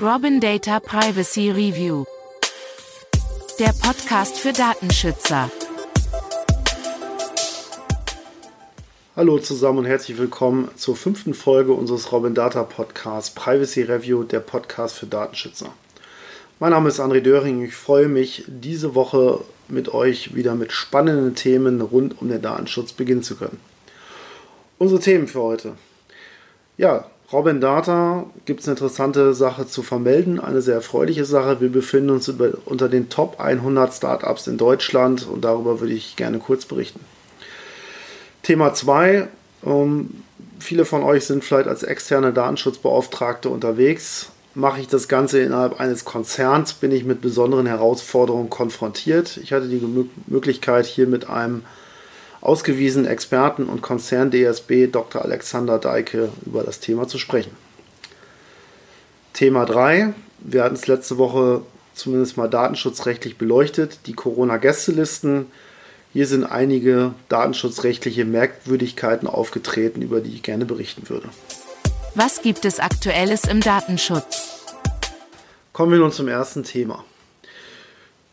Robin Data Privacy Review. Der Podcast für Datenschützer. Hallo zusammen und herzlich willkommen zur fünften Folge unseres Robin Data Podcasts Privacy Review, der Podcast für Datenschützer. Mein Name ist André Döring. Ich freue mich, diese Woche mit euch wieder mit spannenden Themen rund um den Datenschutz beginnen zu können. Unsere Themen für heute. Ja, Robin Data gibt es eine interessante Sache zu vermelden, eine sehr erfreuliche Sache. Wir befinden uns über, unter den Top 100 Startups in Deutschland und darüber würde ich gerne kurz berichten. Thema 2. Ähm, viele von euch sind vielleicht als externe Datenschutzbeauftragte unterwegs. Mache ich das Ganze innerhalb eines Konzerns, bin ich mit besonderen Herausforderungen konfrontiert. Ich hatte die Möglichkeit, hier mit einem ausgewiesenen Experten und Konzern-DSB Dr. Alexander Deike über das Thema zu sprechen. Thema 3. Wir hatten es letzte Woche zumindest mal datenschutzrechtlich beleuchtet. Die Corona-Gästelisten. Hier sind einige datenschutzrechtliche Merkwürdigkeiten aufgetreten, über die ich gerne berichten würde. Was gibt es aktuelles im Datenschutz? Kommen wir nun zum ersten Thema.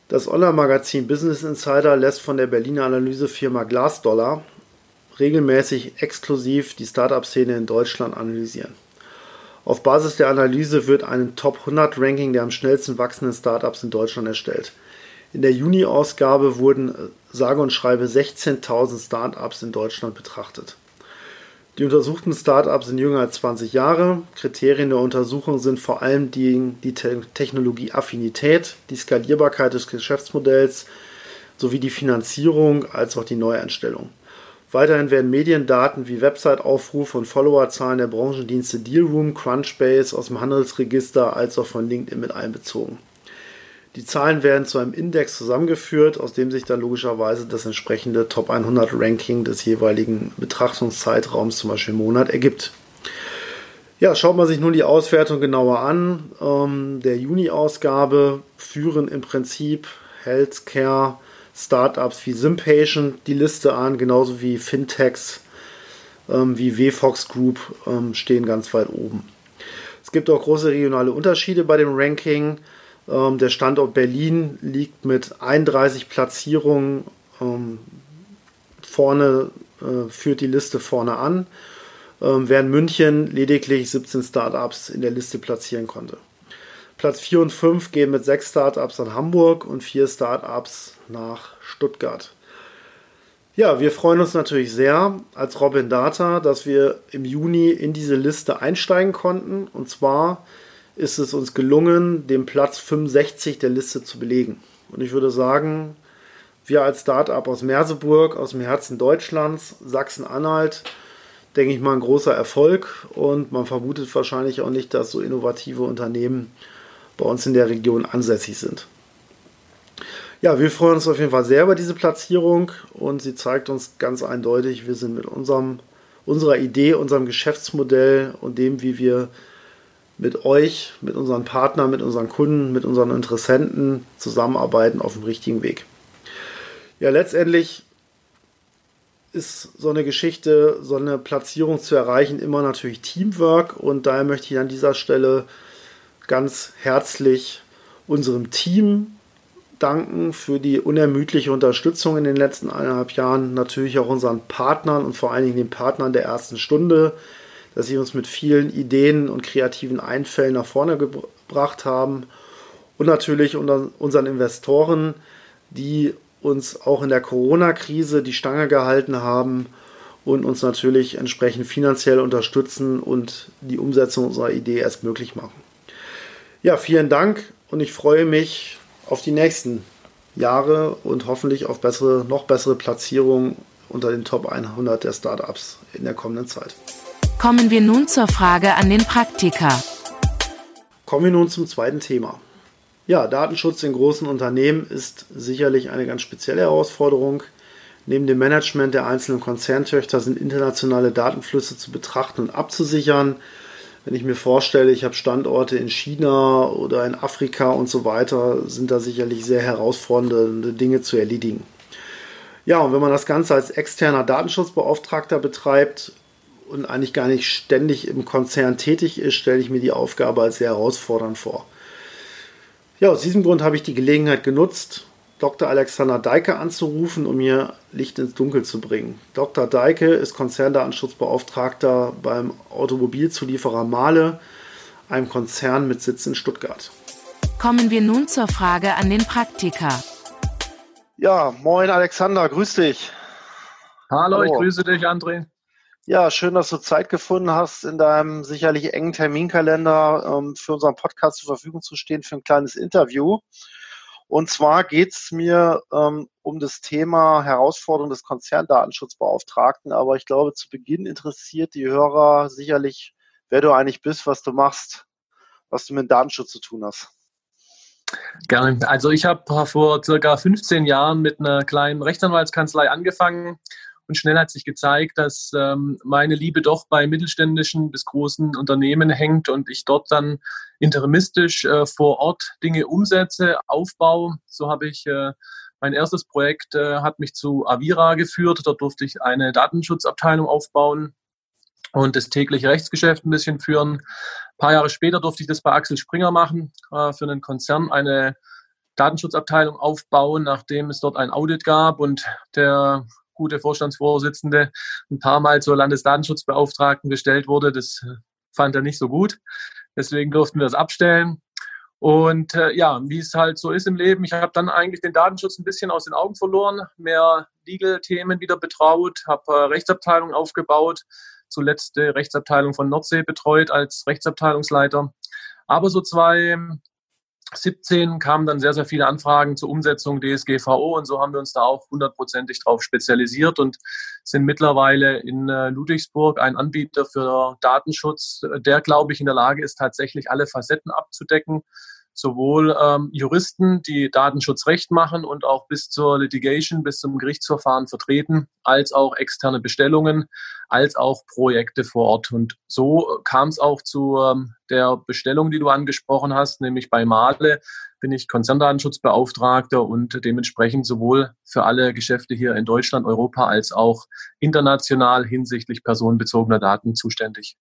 Das Online-Magazin Business Insider lässt von der Berliner Analysefirma Glassdollar regelmäßig exklusiv die Startup-Szene in Deutschland analysieren. Auf Basis der Analyse wird ein Top 100 Ranking der am schnellsten wachsenden Startups in Deutschland erstellt. In der Juni-Ausgabe wurden sage und schreibe 16.000 Startups in Deutschland betrachtet. Die untersuchten Startups sind jünger als 20 Jahre. Kriterien der Untersuchung sind vor allem die, die Technologieaffinität, die Skalierbarkeit des Geschäftsmodells sowie die Finanzierung als auch die Neueinstellung. Weiterhin werden Mediendaten wie Website-Aufrufe und Followerzahlen der Branchendienste Dealroom, Crunchbase aus dem Handelsregister als auch von LinkedIn mit einbezogen. Die Zahlen werden zu einem Index zusammengeführt, aus dem sich dann logischerweise das entsprechende Top 100 Ranking des jeweiligen Betrachtungszeitraums, zum Beispiel Monat, ergibt. Ja, schaut man sich nun die Auswertung genauer an. Ähm, der Juni-Ausgabe führen im Prinzip Healthcare Startups wie Simpatient die Liste an, genauso wie Fintechs ähm, wie WFox Group ähm, stehen ganz weit oben. Es gibt auch große regionale Unterschiede bei dem Ranking. Ähm, der Standort Berlin liegt mit 31 Platzierungen ähm, vorne, äh, führt die Liste vorne an, ähm, während München lediglich 17 Startups in der Liste platzieren konnte. Platz 4 und 5 gehen mit 6 Startups an Hamburg und 4 Startups nach Stuttgart. Ja, wir freuen uns natürlich sehr als Robin Data, dass wir im Juni in diese Liste einsteigen konnten. Und zwar ist es uns gelungen, den Platz 65 der Liste zu belegen. Und ich würde sagen, wir als Startup aus Merseburg, aus dem Herzen Deutschlands, Sachsen-Anhalt, denke ich mal ein großer Erfolg und man vermutet wahrscheinlich auch nicht, dass so innovative Unternehmen bei uns in der Region ansässig sind. Ja, wir freuen uns auf jeden Fall sehr über diese Platzierung und sie zeigt uns ganz eindeutig, wir sind mit unserem, unserer Idee, unserem Geschäftsmodell und dem, wie wir mit euch, mit unseren Partnern, mit unseren Kunden, mit unseren Interessenten zusammenarbeiten auf dem richtigen Weg. Ja, letztendlich ist so eine Geschichte, so eine Platzierung zu erreichen, immer natürlich Teamwork. Und daher möchte ich an dieser Stelle ganz herzlich unserem Team danken für die unermüdliche Unterstützung in den letzten eineinhalb Jahren, natürlich auch unseren Partnern und vor allen Dingen den Partnern der ersten Stunde, dass sie uns mit vielen Ideen und kreativen Einfällen nach vorne gebracht haben. Und natürlich unseren Investoren, die uns auch in der Corona-Krise die Stange gehalten haben und uns natürlich entsprechend finanziell unterstützen und die Umsetzung unserer Idee erst möglich machen. Ja, vielen Dank und ich freue mich auf die nächsten Jahre und hoffentlich auf bessere, noch bessere Platzierungen unter den Top 100 der Startups in der kommenden Zeit. Kommen wir nun zur Frage an den Praktiker. Kommen wir nun zum zweiten Thema. Ja, Datenschutz in großen Unternehmen ist sicherlich eine ganz spezielle Herausforderung. Neben dem Management der einzelnen Konzerntöchter sind internationale Datenflüsse zu betrachten und abzusichern. Wenn ich mir vorstelle, ich habe Standorte in China oder in Afrika und so weiter, sind da sicherlich sehr herausfordernde Dinge zu erledigen. Ja, und wenn man das Ganze als externer Datenschutzbeauftragter betreibt, und eigentlich gar nicht ständig im Konzern tätig ist, stelle ich mir die Aufgabe als sehr herausfordernd vor. Ja, aus diesem Grund habe ich die Gelegenheit genutzt, Dr. Alexander Deike anzurufen, um mir Licht ins Dunkel zu bringen. Dr. Deike ist Konzerndatenschutzbeauftragter beim Automobilzulieferer Mahle, einem Konzern mit Sitz in Stuttgart. Kommen wir nun zur Frage an den Praktiker. Ja, moin Alexander, grüß dich. Hallo, Hallo. ich grüße dich, André. Ja, schön, dass du Zeit gefunden hast, in deinem sicherlich engen Terminkalender ähm, für unseren Podcast zur Verfügung zu stehen für ein kleines Interview. Und zwar geht es mir ähm, um das Thema Herausforderung des Konzerndatenschutzbeauftragten. Aber ich glaube, zu Beginn interessiert die Hörer sicherlich, wer du eigentlich bist, was du machst, was du mit Datenschutz zu tun hast. Gerne. Also ich habe vor circa 15 Jahren mit einer kleinen Rechtsanwaltskanzlei angefangen und schnell hat sich gezeigt, dass ähm, meine Liebe doch bei mittelständischen bis großen Unternehmen hängt und ich dort dann interimistisch äh, vor Ort Dinge umsetze, aufbaue. So habe ich äh, mein erstes Projekt äh, hat mich zu Avira geführt. Dort durfte ich eine Datenschutzabteilung aufbauen und das tägliche Rechtsgeschäft ein bisschen führen. Ein paar Jahre später durfte ich das bei Axel Springer machen, äh, für einen Konzern eine Datenschutzabteilung aufbauen, nachdem es dort ein Audit gab und der gute Vorstandsvorsitzende ein paar Mal zur Landesdatenschutzbeauftragten gestellt wurde. Das fand er nicht so gut. Deswegen durften wir es abstellen. Und äh, ja, wie es halt so ist im Leben, ich habe dann eigentlich den Datenschutz ein bisschen aus den Augen verloren, mehr Legal-Themen wieder betraut, habe äh, Rechtsabteilung aufgebaut, zuletzt die Rechtsabteilung von Nordsee betreut als Rechtsabteilungsleiter. Aber so zwei 17 kamen dann sehr, sehr viele Anfragen zur Umsetzung DSGVO und so haben wir uns da auch hundertprozentig drauf spezialisiert und sind mittlerweile in äh, Ludwigsburg. Ein Anbieter für Datenschutz, der, glaube ich, in der Lage ist, tatsächlich alle Facetten abzudecken sowohl ähm, Juristen, die Datenschutzrecht machen und auch bis zur Litigation, bis zum Gerichtsverfahren vertreten, als auch externe Bestellungen, als auch Projekte vor Ort. Und so kam es auch zu ähm, der Bestellung, die du angesprochen hast, nämlich bei Male bin ich Konzerndatenschutzbeauftragter und dementsprechend sowohl für alle Geschäfte hier in Deutschland, Europa als auch international hinsichtlich personenbezogener Daten zuständig.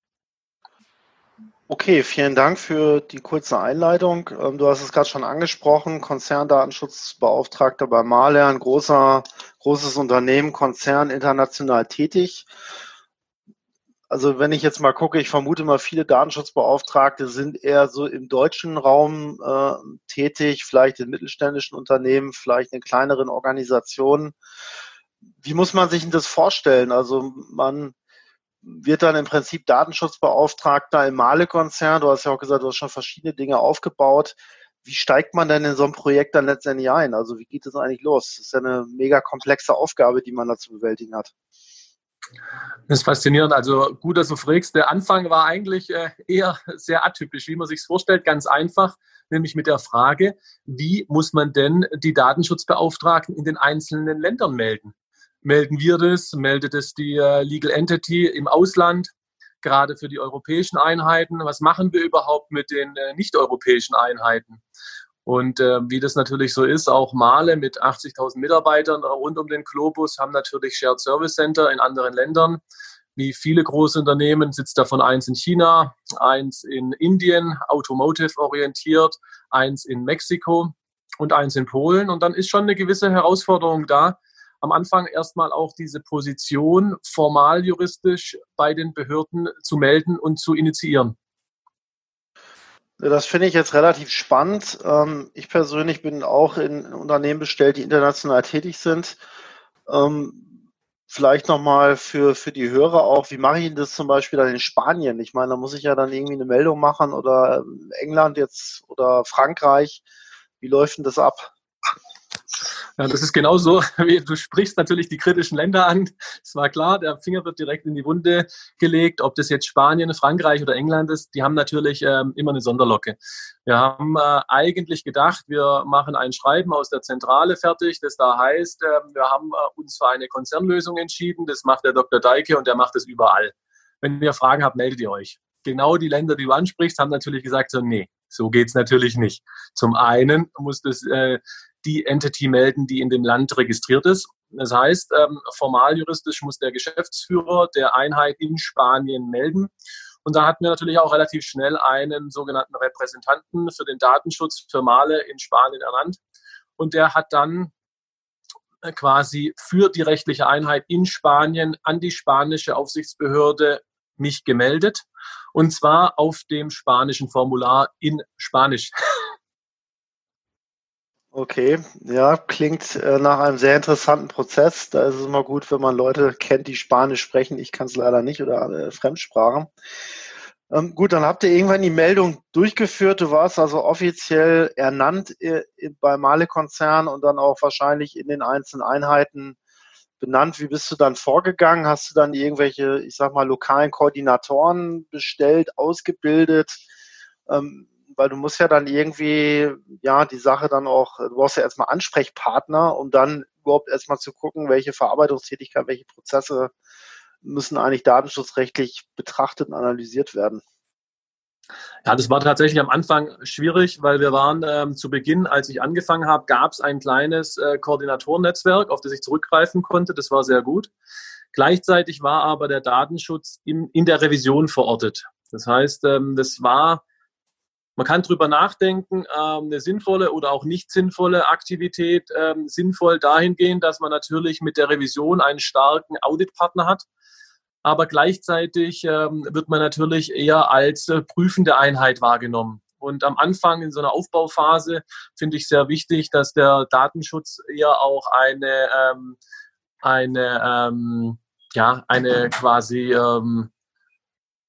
Okay, vielen Dank für die kurze Einleitung. Ähm, du hast es gerade schon angesprochen, Konzerndatenschutzbeauftragter bei Mahler, ein großer, großes Unternehmen, Konzern international tätig. Also wenn ich jetzt mal gucke, ich vermute mal, viele Datenschutzbeauftragte sind eher so im deutschen Raum äh, tätig, vielleicht in mittelständischen Unternehmen, vielleicht in kleineren Organisationen. Wie muss man sich denn das vorstellen? Also man wird dann im Prinzip Datenschutzbeauftragter im Male-Konzern. Du hast ja auch gesagt, du hast schon verschiedene Dinge aufgebaut. Wie steigt man denn in so ein Projekt dann letztendlich ein? Also wie geht das eigentlich los? Das ist ja eine mega komplexe Aufgabe, die man da zu bewältigen hat. Das ist faszinierend. Also gut, dass du fragst. Der Anfang war eigentlich äh, eher sehr atypisch, wie man sich vorstellt. Ganz einfach, nämlich mit der Frage, wie muss man denn die Datenschutzbeauftragten in den einzelnen Ländern melden? Melden wir das, meldet es die äh, Legal Entity im Ausland, gerade für die europäischen Einheiten. Was machen wir überhaupt mit den äh, nicht-europäischen Einheiten? Und äh, wie das natürlich so ist, auch Male mit 80.000 Mitarbeitern rund um den Globus haben natürlich Shared Service Center in anderen Ländern. Wie viele große Unternehmen sitzt davon eins in China, eins in Indien, automotive orientiert, eins in Mexiko und eins in Polen. Und dann ist schon eine gewisse Herausforderung da, am Anfang erstmal auch diese Position formal juristisch bei den Behörden zu melden und zu initiieren. Das finde ich jetzt relativ spannend. Ähm, ich persönlich bin auch in Unternehmen bestellt, die international tätig sind. Ähm, vielleicht nochmal für, für die Hörer auch, wie mache ich das zum Beispiel dann in Spanien? Ich meine, da muss ich ja dann irgendwie eine Meldung machen oder England jetzt oder Frankreich. Wie läuft denn das ab? Ja, das ist genauso, wie du sprichst natürlich die kritischen Länder an. Es war klar, der Finger wird direkt in die Wunde gelegt. Ob das jetzt Spanien, Frankreich oder England ist, die haben natürlich ähm, immer eine Sonderlocke. Wir haben äh, eigentlich gedacht, wir machen ein Schreiben aus der Zentrale fertig, das da heißt, äh, wir haben äh, uns für eine Konzernlösung entschieden. Das macht der Dr. Deike und der macht das überall. Wenn ihr Fragen habt, meldet ihr euch. Genau die Länder, die du ansprichst, haben natürlich gesagt, so, nee, so geht's natürlich nicht. Zum einen muss das äh, die Entity melden, die in dem Land registriert ist. Das heißt, ähm, formal juristisch muss der Geschäftsführer der Einheit in Spanien melden. Und da hatten wir natürlich auch relativ schnell einen sogenannten Repräsentanten für den Datenschutz für Male in Spanien ernannt. Und der hat dann äh, quasi für die rechtliche Einheit in Spanien an die spanische Aufsichtsbehörde mich gemeldet. Und zwar auf dem spanischen Formular in Spanisch. Okay, ja, klingt äh, nach einem sehr interessanten Prozess. Da ist es immer gut, wenn man Leute kennt, die Spanisch sprechen. Ich kann es leider nicht oder äh, Fremdsprachen. Ähm, gut, dann habt ihr irgendwann die Meldung durchgeführt. Du warst also offiziell ernannt äh, beim Male-Konzern und dann auch wahrscheinlich in den einzelnen Einheiten benannt. Wie bist du dann vorgegangen? Hast du dann irgendwelche, ich sag mal, lokalen Koordinatoren bestellt, ausgebildet? Ähm, weil du musst ja dann irgendwie, ja, die Sache dann auch, du brauchst ja erstmal Ansprechpartner, um dann überhaupt erstmal zu gucken, welche Verarbeitungstätigkeit, welche Prozesse müssen eigentlich datenschutzrechtlich betrachtet und analysiert werden. Ja, das war tatsächlich am Anfang schwierig, weil wir waren ähm, zu Beginn, als ich angefangen habe, gab es ein kleines äh, Koordinatorennetzwerk, auf das ich zurückgreifen konnte. Das war sehr gut. Gleichzeitig war aber der Datenschutz in, in der Revision verortet. Das heißt, ähm, das war man kann drüber nachdenken, ähm, eine sinnvolle oder auch nicht sinnvolle Aktivität. Ähm, sinnvoll dahingehend, dass man natürlich mit der Revision einen starken Auditpartner hat. Aber gleichzeitig ähm, wird man natürlich eher als äh, prüfende Einheit wahrgenommen. Und am Anfang in so einer Aufbauphase finde ich sehr wichtig, dass der Datenschutz eher auch eine, ähm, eine, ähm, ja, eine quasi ähm,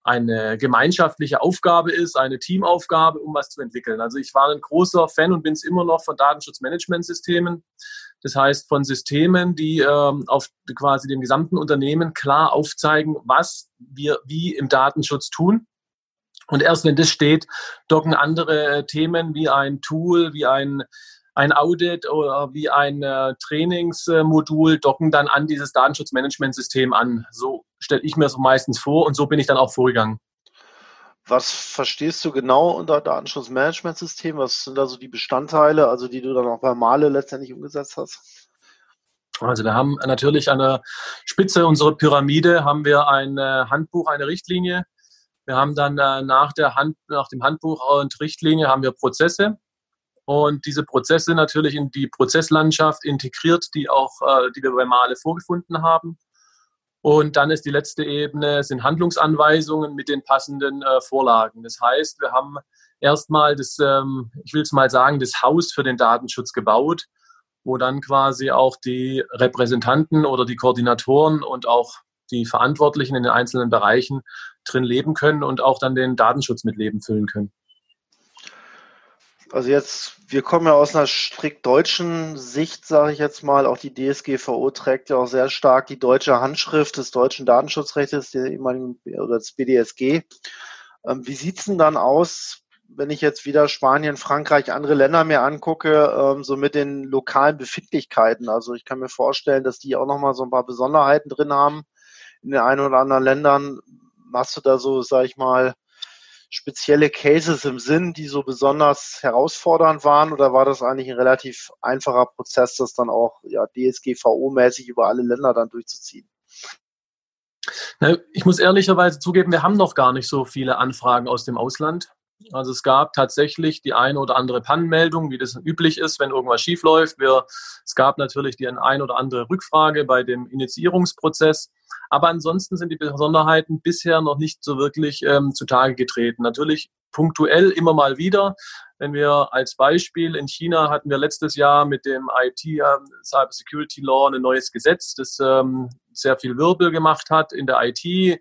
eine gemeinschaftliche Aufgabe ist, eine Teamaufgabe, um was zu entwickeln. Also ich war ein großer Fan und bin es immer noch von Datenschutzmanagementsystemen. Das heißt von Systemen, die ähm, auf quasi dem gesamten Unternehmen klar aufzeigen, was wir wie im Datenschutz tun. Und erst wenn das steht, docken andere Themen wie ein Tool, wie ein ein Audit oder wie ein äh, Trainingsmodul docken dann an dieses Datenschutzmanagementsystem an. So stelle ich mir so meistens vor und so bin ich dann auch vorgegangen. Was verstehst du genau unter Datenschutzmanagementsystem? Was sind da so die Bestandteile, also die du dann auch bei Male letztendlich umgesetzt hast? Also wir haben natürlich an der Spitze unserer Pyramide haben wir ein äh, Handbuch, eine Richtlinie. Wir haben dann äh, nach, der Hand, nach dem Handbuch und Richtlinie haben wir Prozesse und diese Prozesse natürlich in die Prozesslandschaft integriert, die auch, äh, die wir bei Male vorgefunden haben. Und dann ist die letzte Ebene, sind Handlungsanweisungen mit den passenden äh, Vorlagen. Das heißt, wir haben erstmal das, ähm, ich will es mal sagen, das Haus für den Datenschutz gebaut, wo dann quasi auch die Repräsentanten oder die Koordinatoren und auch die Verantwortlichen in den einzelnen Bereichen drin leben können und auch dann den Datenschutz mit Leben füllen können. Also jetzt, wir kommen ja aus einer strikt deutschen Sicht, sage ich jetzt mal. Auch die DSGVO trägt ja auch sehr stark die deutsche Handschrift des deutschen Datenschutzrechts, oder des BDSG. Ähm, wie sieht's denn dann aus, wenn ich jetzt wieder Spanien, Frankreich, andere Länder mir angucke, ähm, so mit den lokalen Befindlichkeiten? Also ich kann mir vorstellen, dass die auch nochmal so ein paar Besonderheiten drin haben in den einen oder anderen Ländern. Machst du da so, sag ich mal, spezielle Cases im Sinn, die so besonders herausfordernd waren? Oder war das eigentlich ein relativ einfacher Prozess, das dann auch ja, DSGVO-mäßig über alle Länder dann durchzuziehen? Ich muss ehrlicherweise zugeben, wir haben noch gar nicht so viele Anfragen aus dem Ausland. Also es gab tatsächlich die eine oder andere Pannenmeldung, wie das üblich ist, wenn irgendwas schief läuft. Wir, es gab natürlich die ein oder andere Rückfrage bei dem Initiierungsprozess. Aber ansonsten sind die Besonderheiten bisher noch nicht so wirklich ähm, zutage getreten. Natürlich punktuell immer mal wieder. Wenn wir als Beispiel in China hatten wir letztes Jahr mit dem IT äh, Cyber Security Law ein neues Gesetz, das ähm, sehr viel Wirbel gemacht hat in der IT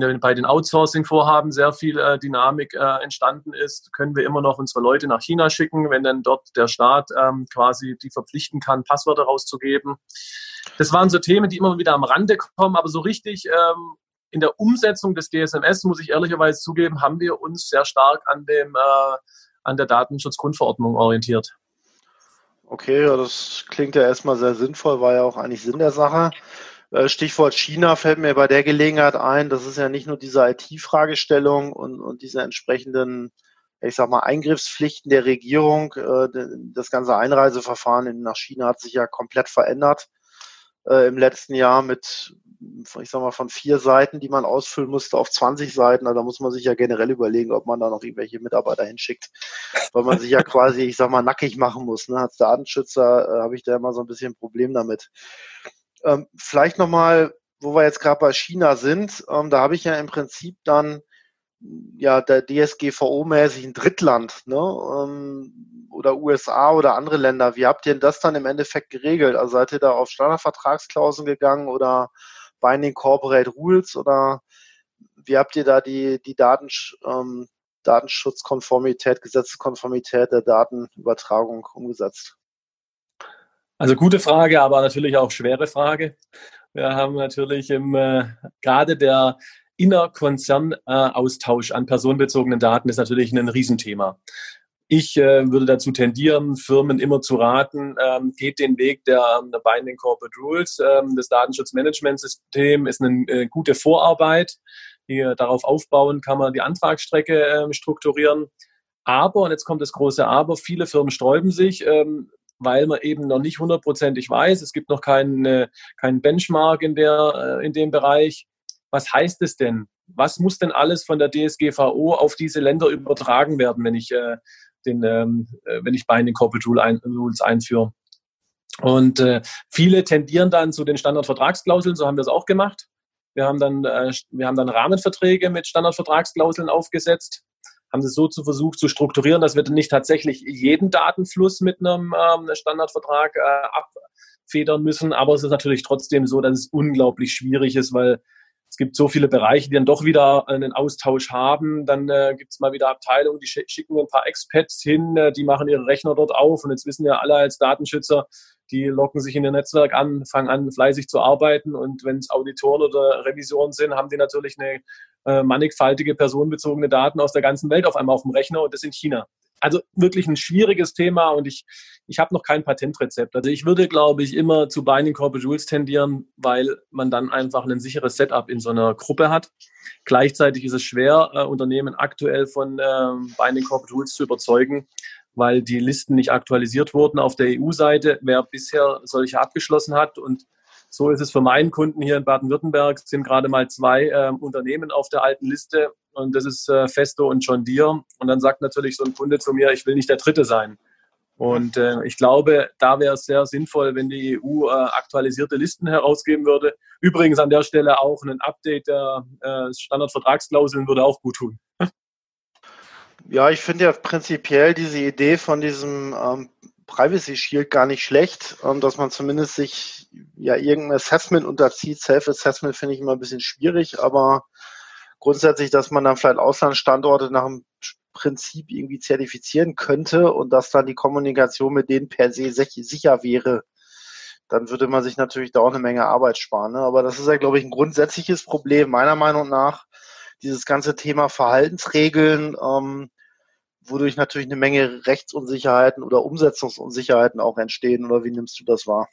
den, bei den Outsourcing-Vorhaben sehr viel äh, Dynamik äh, entstanden ist, können wir immer noch unsere Leute nach China schicken, wenn dann dort der Staat ähm, quasi die verpflichten kann, Passwörter rauszugeben. Das waren so Themen, die immer wieder am Rande kommen, aber so richtig ähm, in der Umsetzung des DSMS, muss ich ehrlicherweise zugeben, haben wir uns sehr stark an, dem, äh, an der Datenschutzgrundverordnung orientiert. Okay, das klingt ja erstmal sehr sinnvoll, war ja auch eigentlich Sinn der Sache. Äh, Stichwort China fällt mir bei der Gelegenheit ein. Das ist ja nicht nur diese IT-Fragestellung und, und diese entsprechenden, ich sag mal, Eingriffspflichten der Regierung. Äh, das ganze Einreiseverfahren nach China hat sich ja komplett verändert. äh, im letzten Jahr mit, ich sag mal, von vier Seiten, die man ausfüllen musste, auf 20 Seiten. Also da muss man sich ja generell überlegen, ob man da noch irgendwelche Mitarbeiter hinschickt, weil man sich ja quasi, ich sag mal, nackig machen muss. Ne? Als Datenschützer habe ich da immer so ein bisschen ein Problem damit. Ähm, vielleicht nochmal, wo wir jetzt gerade bei China sind, ähm, da habe ich ja im Prinzip dann ja der DSGVO-mäßig ein Drittland, ne? Ähm, oder USA oder andere Länder. Wie habt ihr denn das dann im Endeffekt geregelt? Also seid ihr da auf Standardvertragsklauseln gegangen oder Binding Corporate Rules oder wie habt ihr da die, die Daten, ähm, Datenschutzkonformität, Gesetzeskonformität der Datenübertragung umgesetzt? Also gute Frage, aber natürlich auch schwere Frage. Wir haben natürlich im, äh, gerade der Innerkonzernaustausch äh, an personenbezogenen Daten ist natürlich ein Riesenthema. Ich äh, würde dazu tendieren, Firmen immer zu raten, ähm, geht den Weg der, der Binding Corporate Rules. Ähm, das Datenschutzmanagementsystem ist eine äh, gute Vorarbeit. Hier, darauf aufbauen kann man die Antragsstrecke äh, strukturieren. Aber, und jetzt kommt das große Aber, viele Firmen sträuben sich, ähm, weil man eben noch nicht hundertprozentig weiß. Es gibt noch keinen, äh, keinen Benchmark in, der, äh, in dem Bereich. Was heißt es denn? Was muss denn alles von der DSGVO auf diese Länder übertragen werden, wenn ich äh, den, ähm, äh, wenn ich Binding Corporate Rule ein, Rules einführe. Und äh, viele tendieren dann zu den Standardvertragsklauseln, so haben wir es auch gemacht. Wir haben dann, äh, wir haben dann Rahmenverträge mit Standardvertragsklauseln aufgesetzt, haben das so zu versucht zu strukturieren, dass wir dann nicht tatsächlich jeden Datenfluss mit einem ähm, Standardvertrag äh, abfedern müssen. Aber es ist natürlich trotzdem so, dass es unglaublich schwierig ist, weil es gibt so viele Bereiche, die dann doch wieder einen Austausch haben. Dann äh, gibt es mal wieder Abteilungen, die schicken ein paar Expats hin, äh, die machen ihre Rechner dort auf. Und jetzt wissen ja alle als Datenschützer, die locken sich in ihr Netzwerk an, fangen an, fleißig zu arbeiten. Und wenn es Auditoren oder Revisoren sind, haben die natürlich eine äh, mannigfaltige personenbezogene Daten aus der ganzen Welt auf einmal auf dem Rechner und das in China also wirklich ein schwieriges Thema und ich, ich habe noch kein Patentrezept. Also ich würde, glaube ich, immer zu Binding Corporate Rules tendieren, weil man dann einfach ein sicheres Setup in so einer Gruppe hat. Gleichzeitig ist es schwer, äh, Unternehmen aktuell von äh, Binding Corporate Rules zu überzeugen, weil die Listen nicht aktualisiert wurden auf der EU-Seite. Wer bisher solche abgeschlossen hat und so ist es für meinen Kunden hier in Baden-Württemberg, sind gerade mal zwei äh, Unternehmen auf der alten Liste und das ist äh, Festo und John Deere. Und dann sagt natürlich so ein Kunde zu mir, ich will nicht der Dritte sein. Und äh, ich glaube, da wäre es sehr sinnvoll, wenn die EU äh, aktualisierte Listen herausgeben würde. Übrigens an der Stelle auch ein Update der äh, Standardvertragsklauseln würde auch gut tun. Ja, ich finde ja prinzipiell diese Idee von diesem ähm, Privacy Shield gar nicht schlecht, ähm, dass man zumindest sich ja irgendein Assessment unterzieht. Self-Assessment finde ich immer ein bisschen schwierig, aber grundsätzlich, dass man dann vielleicht Auslandsstandorte nach dem Prinzip irgendwie zertifizieren könnte und dass dann die Kommunikation mit denen per se sicher wäre, dann würde man sich natürlich da auch eine Menge Arbeit sparen. Ne? Aber das ist ja, glaube ich, ein grundsätzliches Problem meiner Meinung nach. Dieses ganze Thema Verhaltensregeln, ähm, wodurch natürlich eine Menge Rechtsunsicherheiten oder Umsetzungsunsicherheiten auch entstehen. Oder wie nimmst du das wahr?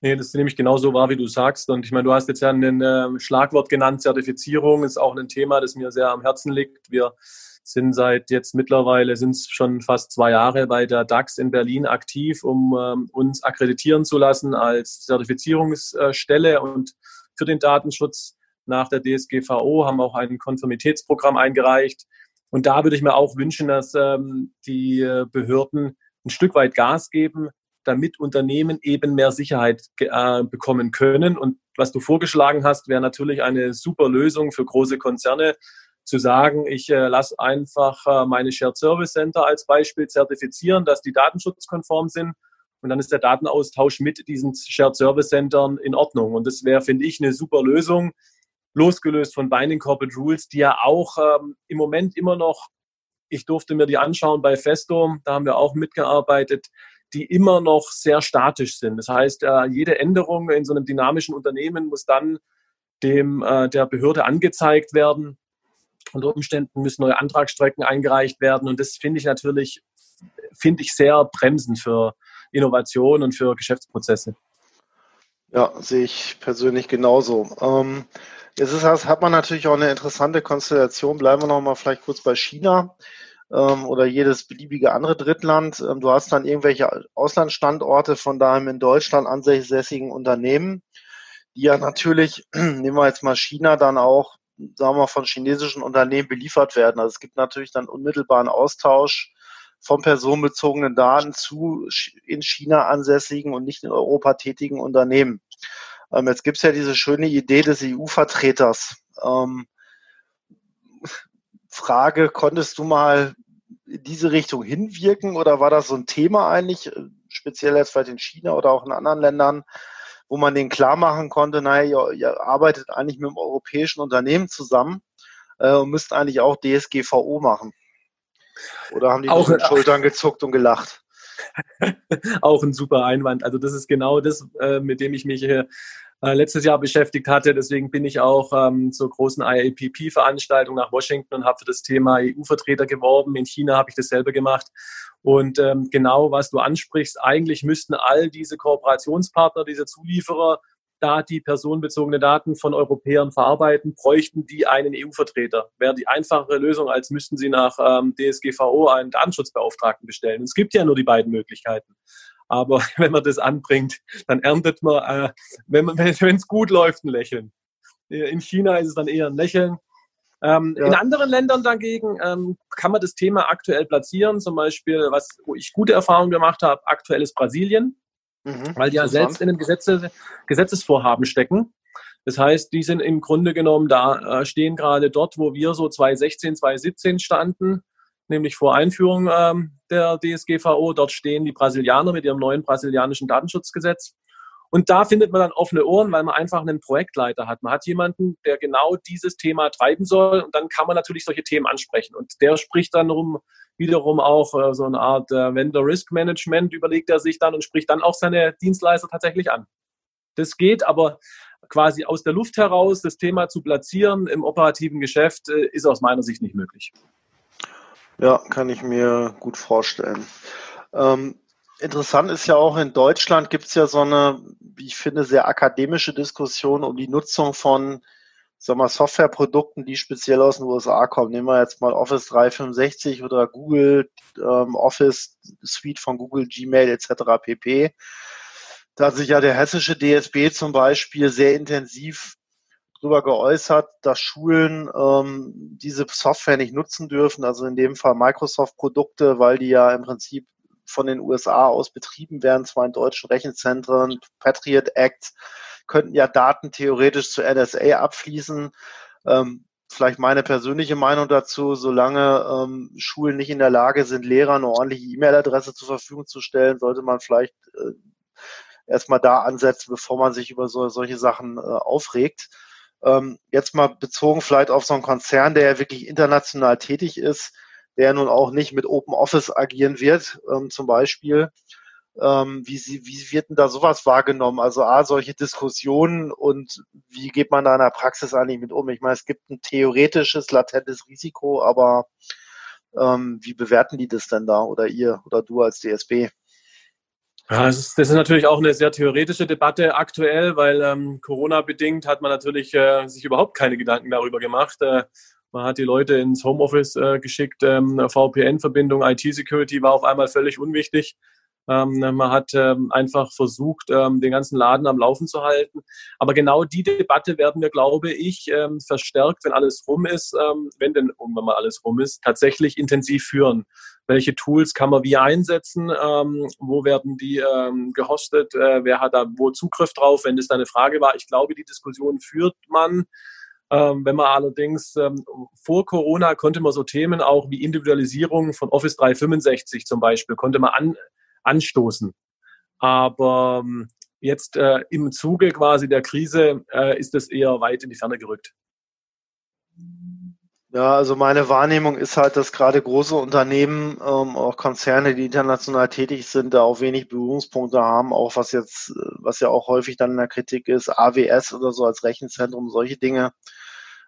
Nee, das nehme ich genauso wahr, wie du sagst. Und ich meine, du hast jetzt ja ein äh, Schlagwort genannt, Zertifizierung ist auch ein Thema, das mir sehr am Herzen liegt. Wir sind seit jetzt mittlerweile, sind es schon fast zwei Jahre bei der DAX in Berlin aktiv, um ähm, uns akkreditieren zu lassen als Zertifizierungsstelle und für den Datenschutz nach der DSGVO haben auch ein Konformitätsprogramm eingereicht. Und da würde ich mir auch wünschen, dass ähm, die äh, Behörden ein Stück weit Gas geben, damit Unternehmen eben mehr Sicherheit äh, bekommen können. Und was du vorgeschlagen hast, wäre natürlich eine super Lösung für große Konzerne, zu sagen, ich äh, lasse einfach äh, meine Shared Service Center als Beispiel zertifizieren, dass die datenschutzkonform sind. Und dann ist der Datenaustausch mit diesen Shared Service Centern in Ordnung. Und das wäre, finde ich, eine super Lösung, losgelöst von Binding Corporate Rules, die ja auch ähm, im Moment immer noch, ich durfte mir die anschauen bei Festo, da haben wir auch mitgearbeitet, die immer noch sehr statisch sind. Das heißt, äh, jede Änderung in so einem dynamischen Unternehmen muss dann dem äh, der Behörde angezeigt werden. Unter Umständen müssen neue Antragsstrecken eingereicht werden. Und das finde ich natürlich, finde ich sehr bremsend für Innovation und für Geschäftsprozesse. Ja, sehe ich persönlich genauso. Ähm, jetzt ist, hat man natürlich auch eine interessante Konstellation. Bleiben wir noch mal vielleicht kurz bei China. ähm, oder jedes beliebige andere Drittland. Ähm, du hast dann irgendwelche Auslandsstandorte von deinem in Deutschland ansässigen Unternehmen, die ja natürlich, nehmen wir jetzt mal China, dann auch, sagen wir, von chinesischen Unternehmen beliefert werden. Also es gibt natürlich dann unmittelbaren Austausch von personenbezogenen Daten zu in China ansässigen und nicht in Europa tätigen Unternehmen. Ähm, jetzt gibt es ja diese schöne Idee des EU-Vertreters. Ähm, Frage, konntest du mal in diese Richtung hinwirken oder war das so ein Thema eigentlich, äh, speziell jetzt vielleicht in China oder auch in anderen Ländern, wo man denen klar machen konnte, naja, ihr, ihr arbeitet eigentlich mit einem europäischen Unternehmen zusammen äh, und müsst eigentlich auch DSGVO machen? Oder haben die auch mit den Schultern gezuckt und gelacht? auch ein super Einwand. Also das ist genau das, äh, mit dem ich mich hier äh, letztes Jahr beschäftigt hatte. Deswegen bin ich auch ähm, zur großen IAPP-Veranstaltung nach Washington und habe für das Thema EU-Vertreter geworben. In China habe ich dasselbe gemacht. Und ähm, genau, was du ansprichst, eigentlich müssten all diese Kooperationspartner, diese Zulieferer da die personenbezogene Daten von Europäern verarbeiten, bräuchten die einen EU-Vertreter. Wäre die einfachere Lösung, als müssten sie nach ähm, DSGVO einen Datenschutzbeauftragten bestellen. Und es gibt ja nur die beiden Möglichkeiten. Aber wenn man das anbringt, dann erntet man, äh, wenn es gut läuft, ein Lächeln. In China ist es dann eher ein Lächeln. Ähm, ja. In anderen Ländern dagegen ähm, kann man das Thema aktuell platzieren. Zum Beispiel, was, wo ich gute Erfahrungen gemacht habe, aktuell ist Brasilien. Mhm, weil die ja selbst in einem Gesetze, Gesetzesvorhaben stecken. Das heißt, die sind im Grunde genommen da, äh, stehen gerade dort, wo wir so 2016, 2017 standen, nämlich vor Einführung ähm, der DSGVO. Dort stehen die Brasilianer mit ihrem neuen brasilianischen Datenschutzgesetz. Und da findet man dann offene Ohren, weil man einfach einen Projektleiter hat. Man hat jemanden, der genau dieses Thema treiben soll und dann kann man natürlich solche Themen ansprechen. Und der spricht dann rum, wiederum auch äh, so eine Art äh, Vendor Risk Management, überlegt er sich dann und spricht dann auch seine Dienstleister tatsächlich an. Das geht, aber quasi aus der Luft heraus das Thema zu platzieren im operativen Geschäft äh, ist aus meiner Sicht nicht möglich. Ja, kann ich mir gut vorstellen. Ähm, interessant ist ja auch, in Deutschland gibt es ja so eine, wie ich finde, sehr akademische Diskussion um die Nutzung von sag mal, Softwareprodukten, die speziell aus den USA kommen. Nehmen wir jetzt mal Office 365 oder Google ähm, Office Suite von Google, Gmail etc. pp. Da hat sich ja der hessische DSB zum Beispiel sehr intensiv darüber geäußert, dass Schulen ähm, diese Software nicht nutzen dürfen, also in dem Fall Microsoft-Produkte, weil die ja im Prinzip von den USA aus betrieben werden, zwar in deutschen Rechenzentren, Patriot Act, könnten ja Daten theoretisch zu NSA abfließen. Ähm, vielleicht meine persönliche Meinung dazu, solange ähm, Schulen nicht in der Lage sind, Lehrern eine ordentliche E-Mail-Adresse zur Verfügung zu stellen, sollte man vielleicht äh, erstmal da ansetzen, bevor man sich über so, solche Sachen äh, aufregt. Ähm, jetzt mal bezogen vielleicht auf so einen Konzern, der ja wirklich international tätig ist, der nun auch nicht mit Open Office agieren wird, ähm, zum Beispiel. Ähm, wie, sie, wie wird denn da sowas wahrgenommen? Also A, solche Diskussionen und wie geht man da in der Praxis eigentlich mit um? Ich meine, es gibt ein theoretisches, latentes Risiko, aber ähm, wie bewerten die das denn da oder ihr oder du als DSB? Ja, das ist, das ist natürlich auch eine sehr theoretische Debatte aktuell, weil ähm, Corona-bedingt hat man natürlich äh, sich überhaupt keine Gedanken darüber gemacht. Äh, man hat die Leute ins Homeoffice äh, geschickt, ähm, VPN-Verbindung, IT-Security war auf einmal völlig unwichtig. Ähm, man hat ähm, einfach versucht, ähm, den ganzen Laden am Laufen zu halten. Aber genau die Debatte werden wir, glaube ich, ähm, verstärkt, wenn alles rum ist, ähm, wenn denn irgendwann mal alles rum ist, tatsächlich intensiv führen. Welche Tools kann man wie einsetzen? Ähm, wo werden die gehostet? Äh, wer hat da wo Zugriff drauf? Wenn das da eine Frage war, ich glaube, die Diskussion führt man. Wenn man allerdings vor Corona konnte man so Themen auch wie Individualisierung von Office 365 zum Beispiel, konnte man an, anstoßen. Aber ähm, jetzt äh, im Zuge quasi der Krise äh, ist es eher weit in die Ferne gerückt. Ja, also meine Wahrnehmung ist halt, dass gerade große Unternehmen, ähm, auch Konzerne, die international tätig sind, da auch wenig Berührungspunkte haben, auch was jetzt, äh, was ja auch häufig dann in der Kritik ist, AWS oder so als Rechenzentrum, solche Dinge,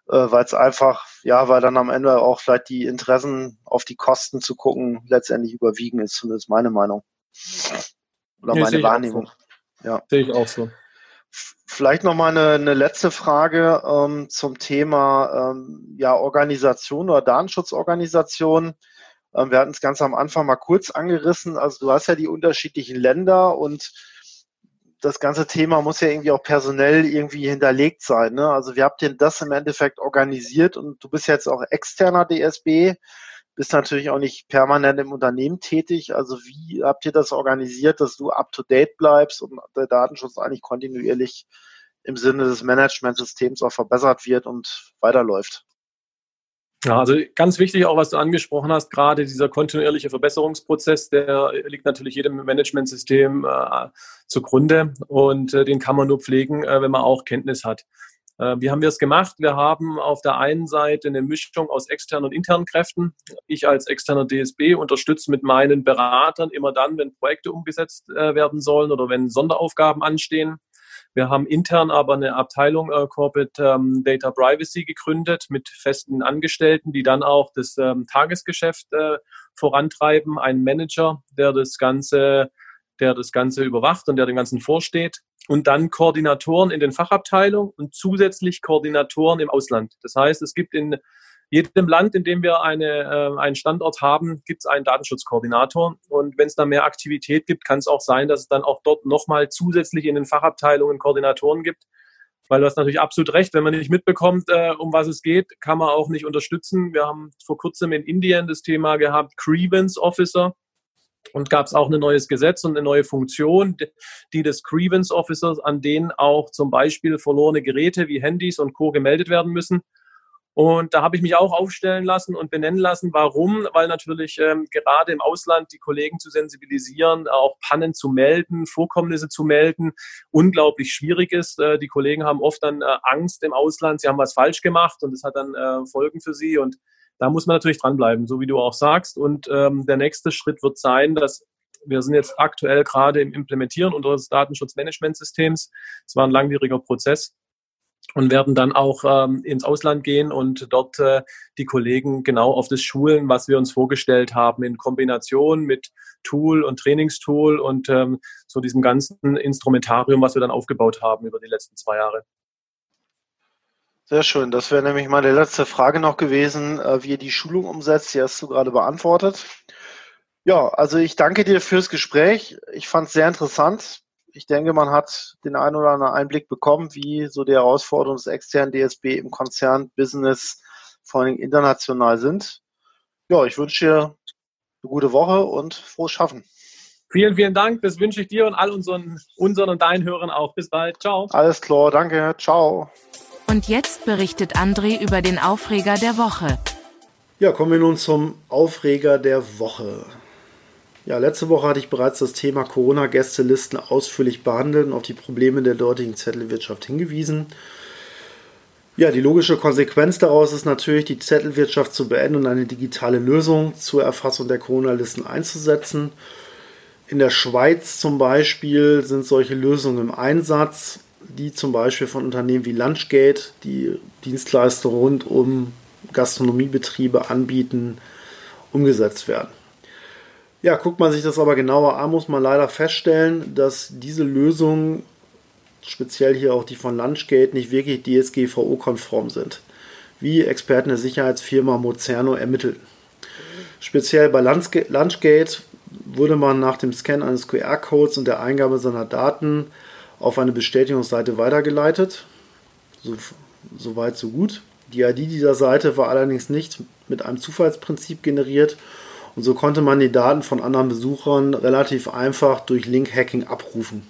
äh, weil es einfach, ja, weil dann am Ende auch vielleicht die Interessen auf die Kosten zu gucken letztendlich überwiegen, ist zumindest meine Meinung. Oder nee, meine Wahrnehmung. So. Ja. Sehe ich auch so. Vielleicht noch mal eine, eine letzte Frage ähm, zum Thema ähm, ja, Organisation oder Datenschutzorganisation. Ähm, wir hatten es ganz am Anfang mal kurz angerissen. Also du hast ja die unterschiedlichen Länder und das ganze Thema muss ja irgendwie auch personell irgendwie hinterlegt sein. Ne? Also wie habt ihr das im Endeffekt organisiert und du bist jetzt auch externer DSB, bist natürlich auch nicht permanent im Unternehmen tätig. Also wie habt ihr das organisiert, dass du up-to-date bleibst und der Datenschutz eigentlich kontinuierlich im Sinne des Managementsystems auch verbessert wird und weiterläuft? Ja, also ganz wichtig auch, was du angesprochen hast, gerade dieser kontinuierliche Verbesserungsprozess, der liegt natürlich jedem Managementsystem äh, zugrunde und äh, den kann man nur pflegen, äh, wenn man auch Kenntnis hat. Äh, wie haben wir es gemacht? Wir haben auf der einen Seite eine Mischung aus externen und internen Kräften. Ich als externer DSB unterstütze mit meinen Beratern immer dann, wenn Projekte umgesetzt äh, werden sollen oder wenn Sonderaufgaben anstehen. Wir haben intern aber eine Abteilung äh, Corporate ähm, Data Privacy gegründet mit festen Angestellten, die dann auch das ähm, Tagesgeschäft äh, vorantreiben. Ein Manager, der das Ganze, der das Ganze überwacht und der dem Ganzen vorsteht. Und dann Koordinatoren in den Fachabteilungen und zusätzlich Koordinatoren im Ausland. Das heißt, es gibt in jedem Land, in dem wir eine, äh, einen Standort haben, gibt es einen Datenschutzkoordinator. Und wenn es da mehr Aktivität gibt, kann es auch sein, dass es dann auch dort nochmal zusätzlich in den Fachabteilungen Koordinatoren gibt. Weil du hast natürlich absolut recht, wenn man nicht mitbekommt, äh, um was es geht, kann man auch nicht unterstützen. Wir haben vor kurzem in Indien das Thema gehabt, Grievance Officer. Und gab es auch ein neues Gesetz und eine neue Funktion, die des Grievance Officers, an denen auch zum Beispiel verlorene Geräte wie Handys und Co. gemeldet werden müssen. Und da habe ich mich auch aufstellen lassen und benennen lassen. Warum? Weil natürlich ähm, gerade im Ausland die Kollegen zu sensibilisieren, auch Pannen zu melden, Vorkommnisse zu melden, unglaublich schwierig ist. Äh, die Kollegen haben oft dann äh, Angst im Ausland, sie haben was falsch gemacht und das hat dann äh, Folgen für sie. Und da muss man natürlich dranbleiben, so wie du auch sagst. Und ähm, der nächste Schritt wird sein, dass wir sind jetzt aktuell gerade im Implementieren unseres Datenschutzmanagementsystems. Es war ein langwieriger Prozess und werden dann auch ähm, ins Ausland gehen und dort äh, die Kollegen genau auf das schulen, was wir uns vorgestellt haben, in Kombination mit Tool und Trainingstool und ähm, so diesem ganzen Instrumentarium, was wir dann aufgebaut haben über die letzten zwei Jahre. Sehr schön. Das wäre nämlich meine letzte Frage noch gewesen, äh, wie ihr die Schulung umsetzt. Die hast du gerade beantwortet. Ja, also ich danke dir fürs Gespräch. Ich fand es sehr interessant ich denke, man hat den einen oder anderen Einblick bekommen, wie so die Herausforderungen des externen DSB im Konzern-Business vor allem international sind. Ja, ich wünsche dir eine gute Woche und frohes Schaffen. Vielen, vielen Dank. Das wünsche ich dir und all unseren, unseren und deinen Hörern auch. Bis bald. Ciao. Alles klar. Danke. Ciao. Und jetzt berichtet André über den Aufreger der Woche. Ja, kommen wir nun zum Aufreger der Woche. Ja, letzte Woche hatte ich bereits das Thema Corona-Gästelisten ausführlich behandelt und auf die Probleme der dortigen Zettelwirtschaft hingewiesen. Ja, die logische Konsequenz daraus ist natürlich, die Zettelwirtschaft zu beenden und eine digitale Lösung zur Erfassung der Corona-Listen einzusetzen. In der Schweiz zum Beispiel sind solche Lösungen im Einsatz, die zum Beispiel von Unternehmen wie Lunchgate, die Dienstleister rund um Gastronomiebetriebe anbieten, umgesetzt werden. Ja, guckt man sich das aber genauer an, muss man leider feststellen, dass diese Lösungen, speziell hier auch die von Lunchgate, nicht wirklich DSGVO-konform sind, wie Experten der Sicherheitsfirma Mozerno ermittelten. Speziell bei Lunchgate wurde man nach dem Scan eines QR-Codes und der Eingabe seiner Daten auf eine Bestätigungsseite weitergeleitet. So, so weit, so gut. Die ID dieser Seite war allerdings nicht mit einem Zufallsprinzip generiert und so konnte man die Daten von anderen Besuchern relativ einfach durch Link-Hacking abrufen.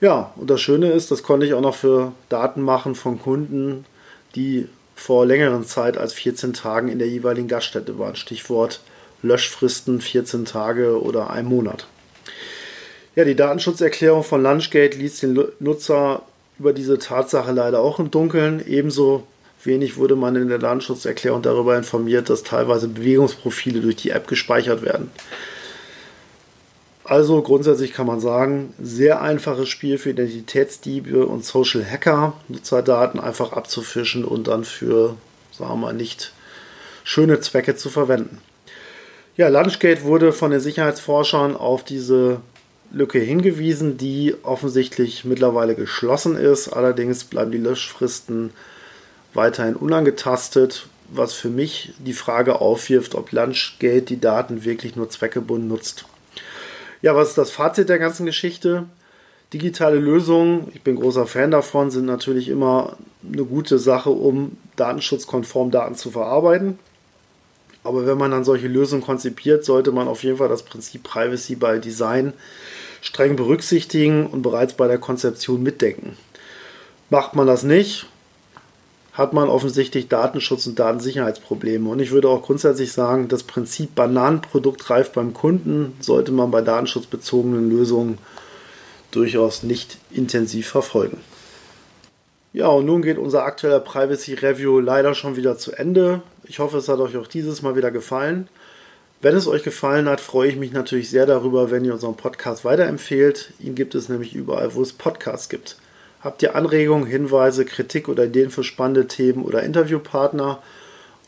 Ja, und das Schöne ist, das konnte ich auch noch für Daten machen von Kunden, die vor längeren Zeit als 14 Tagen in der jeweiligen Gaststätte waren. Stichwort Löschfristen 14 Tage oder ein Monat. Ja, die Datenschutzerklärung von Lunchgate ließ den Nutzer über diese Tatsache leider auch im Dunkeln. Ebenso Wenig wurde man in der Datenschutzerklärung darüber informiert, dass teilweise Bewegungsprofile durch die App gespeichert werden. Also grundsätzlich kann man sagen, sehr einfaches Spiel für Identitätsdiebe und Social Hacker, Nutzerdaten einfach abzufischen und dann für, sagen wir mal, nicht schöne Zwecke zu verwenden. Ja, Lunchgate wurde von den Sicherheitsforschern auf diese Lücke hingewiesen, die offensichtlich mittlerweile geschlossen ist. Allerdings bleiben die Löschfristen weiterhin unangetastet was für mich die Frage aufwirft, ob Lunchgate die Daten wirklich nur zweckgebunden nutzt. Ja, was ist das Fazit der ganzen Geschichte? Digitale Lösungen, ich bin großer Fan davon, sind natürlich immer eine gute Sache, um datenschutzkonform Daten zu verarbeiten. Aber wenn man dann solche Lösungen konzipiert, sollte man auf jeden Fall das Prinzip Privacy by Design streng berücksichtigen und bereits bei der Konzeption mitdenken. Macht man das nicht, hat man offensichtlich Datenschutz- und Datensicherheitsprobleme. Und ich würde auch grundsätzlich sagen, das Prinzip Bananenprodukt reift beim Kunden sollte man bei datenschutzbezogenen Lösungen durchaus nicht intensiv verfolgen. Ja, und nun geht unser aktueller Privacy Review leider schon wieder zu Ende. Ich hoffe, es hat euch auch dieses Mal wieder gefallen. Wenn es euch gefallen hat, freue ich mich natürlich sehr darüber, wenn ihr unseren Podcast weiterempfehlt. Ihn gibt es nämlich überall, wo es Podcasts gibt. Habt ihr Anregungen, Hinweise, Kritik oder Ideen für spannende Themen oder Interviewpartner?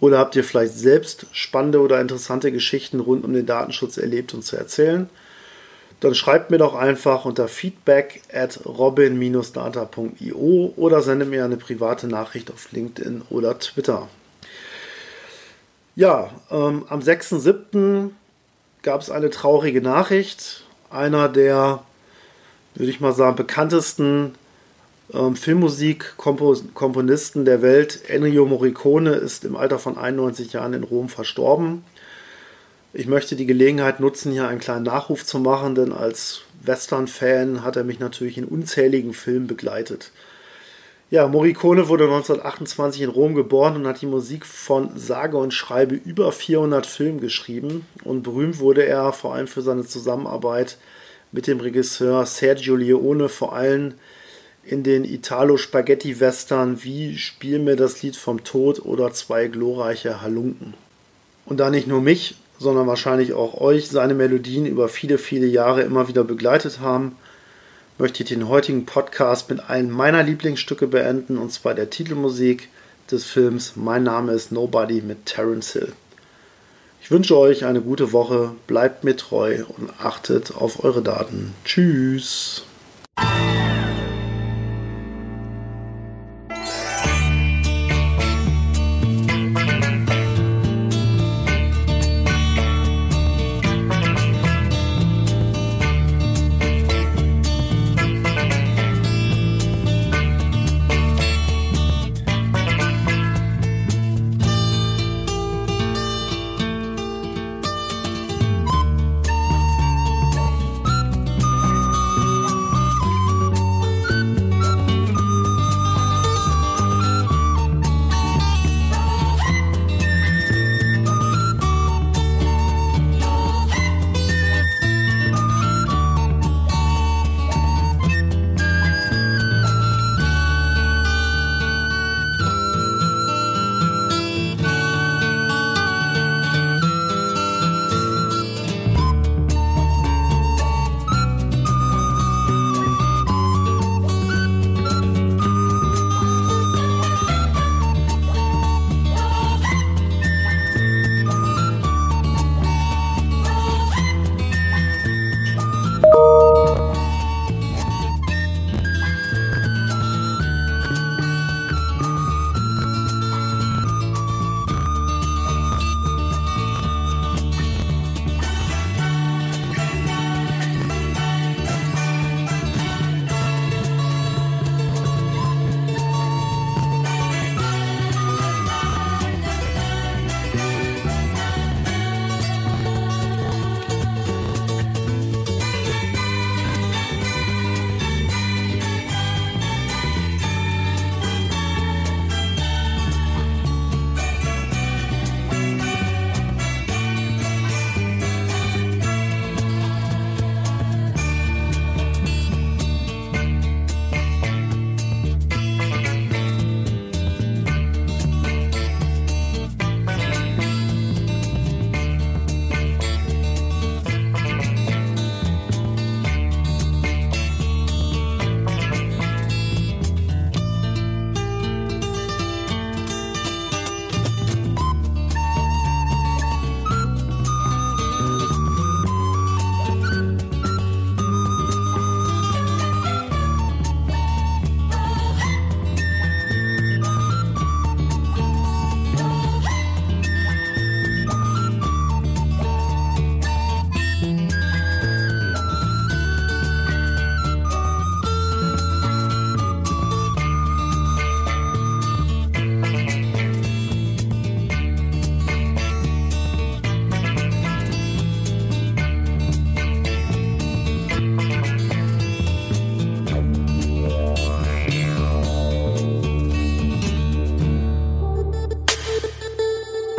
Oder habt ihr vielleicht selbst spannende oder interessante Geschichten rund um den Datenschutz erlebt und zu erzählen? dann schreibt mir doch einfach unter feedback at robin-data.io oder sende mir eine private Nachricht auf LinkedIn oder Twitter. Ja, ähm, am 6.7. gab es eine traurige Nachricht. Einer der, würde ich mal sagen, bekanntesten ähm, Filmmusikkomponisten der Welt, Ennio Morricone, ist im Alter von 91 Jahren in Rom verstorben. Ich möchte die Gelegenheit nutzen, hier einen kleinen Nachruf zu machen, denn als Western-Fan hat er mich natürlich in unzähligen Filmen begleitet. Ja, Morricone wurde 1928 in Rom geboren und hat die Musik von sage und schreibe über 400 Filmen geschrieben. Und berühmt wurde er vor allem für seine Zusammenarbeit mit dem Regisseur Sergio Leone, vor allem in den Italo-Spaghetti-Western wie Spiel mir das Lied vom Tod oder Zwei glorreiche Halunken. Und da nicht nur mich, sondern wahrscheinlich auch euch seine Melodien über viele, viele Jahre immer wieder begleitet haben, möchte ich den heutigen Podcast mit einem meiner Lieblingsstücke beenden, und zwar der Titelmusik des Films Mein Name ist Nobody mit Terence Hill. Ich wünsche euch eine gute Woche, bleibt mir treu und achtet auf eure Daten. Tschüss.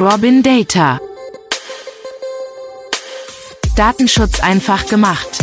Robin Data. Datenschutz einfach gemacht.